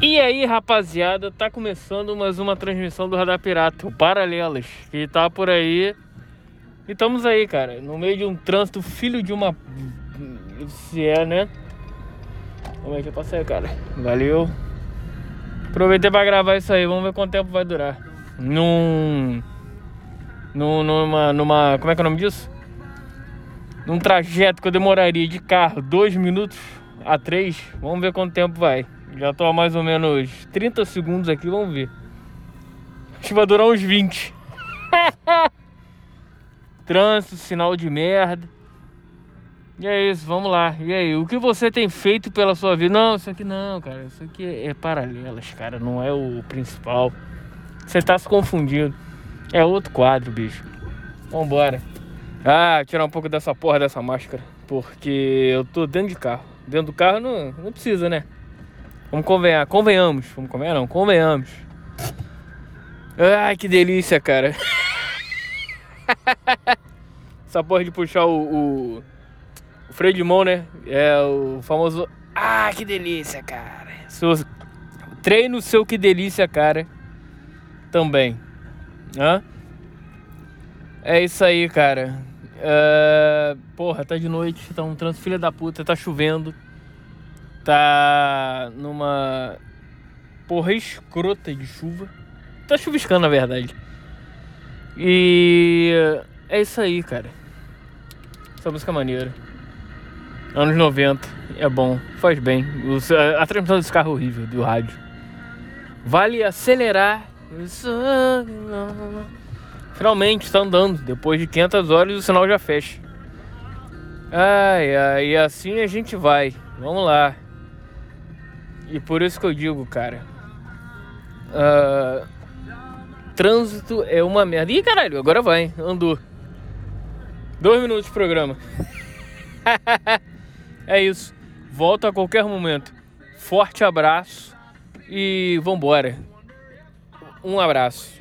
E aí, rapaziada, tá começando mais uma transmissão do Radar Pirata, o Paralelas, que tá por aí. E estamos aí, cara, no meio de um trânsito, filho de uma. Se é, né? Como é que eu passei, cara? Valeu. Aproveitei pra gravar isso aí, vamos ver quanto tempo vai durar. Num. num numa, numa. Como é que é o nome disso? Num trajeto que eu demoraria de carro dois minutos a três, vamos ver quanto tempo vai. Já tô há mais ou menos 30 segundos aqui, vamos ver. Acho que vai durar uns 20. Trânsito, sinal de merda. E é isso, vamos lá. E aí, o que você tem feito pela sua vida? Não, isso aqui não, cara. Isso aqui é paralelas, cara. Não é o principal. Você tá se confundindo. É outro quadro, bicho. Vambora. Ah, tirar um pouco dessa porra dessa máscara. Porque eu tô dentro de carro. Dentro do carro não, não precisa, né? Vamos convenhar, convenhamos. Vamos convenhar não, convenhamos. Ai, que delícia, cara. Essa porra de puxar o, o, o freio de mão, né? É o famoso. Ah, que delícia, cara. Seu, treino seu que delícia, cara. Também. Hã? É isso aí, cara. Uh, porra, tá de noite, tá um trânsito filha da puta, tá chovendo. Tá numa porra escrota de chuva. Tá chuviscando, na verdade. E é isso aí, cara. Essa música é maneira. Anos 90, é bom, faz bem. A transmissão desse carro é horrível, do rádio. Vale acelerar. Finalmente está andando. Depois de 500 horas o sinal já fecha. Ai, ai, assim a gente vai. Vamos lá. E por isso que eu digo, cara. Uh, trânsito é uma merda. Ih, caralho, agora vai. Andou. Dois minutos de programa. é isso. Volta a qualquer momento. Forte abraço e vambora. Um abraço.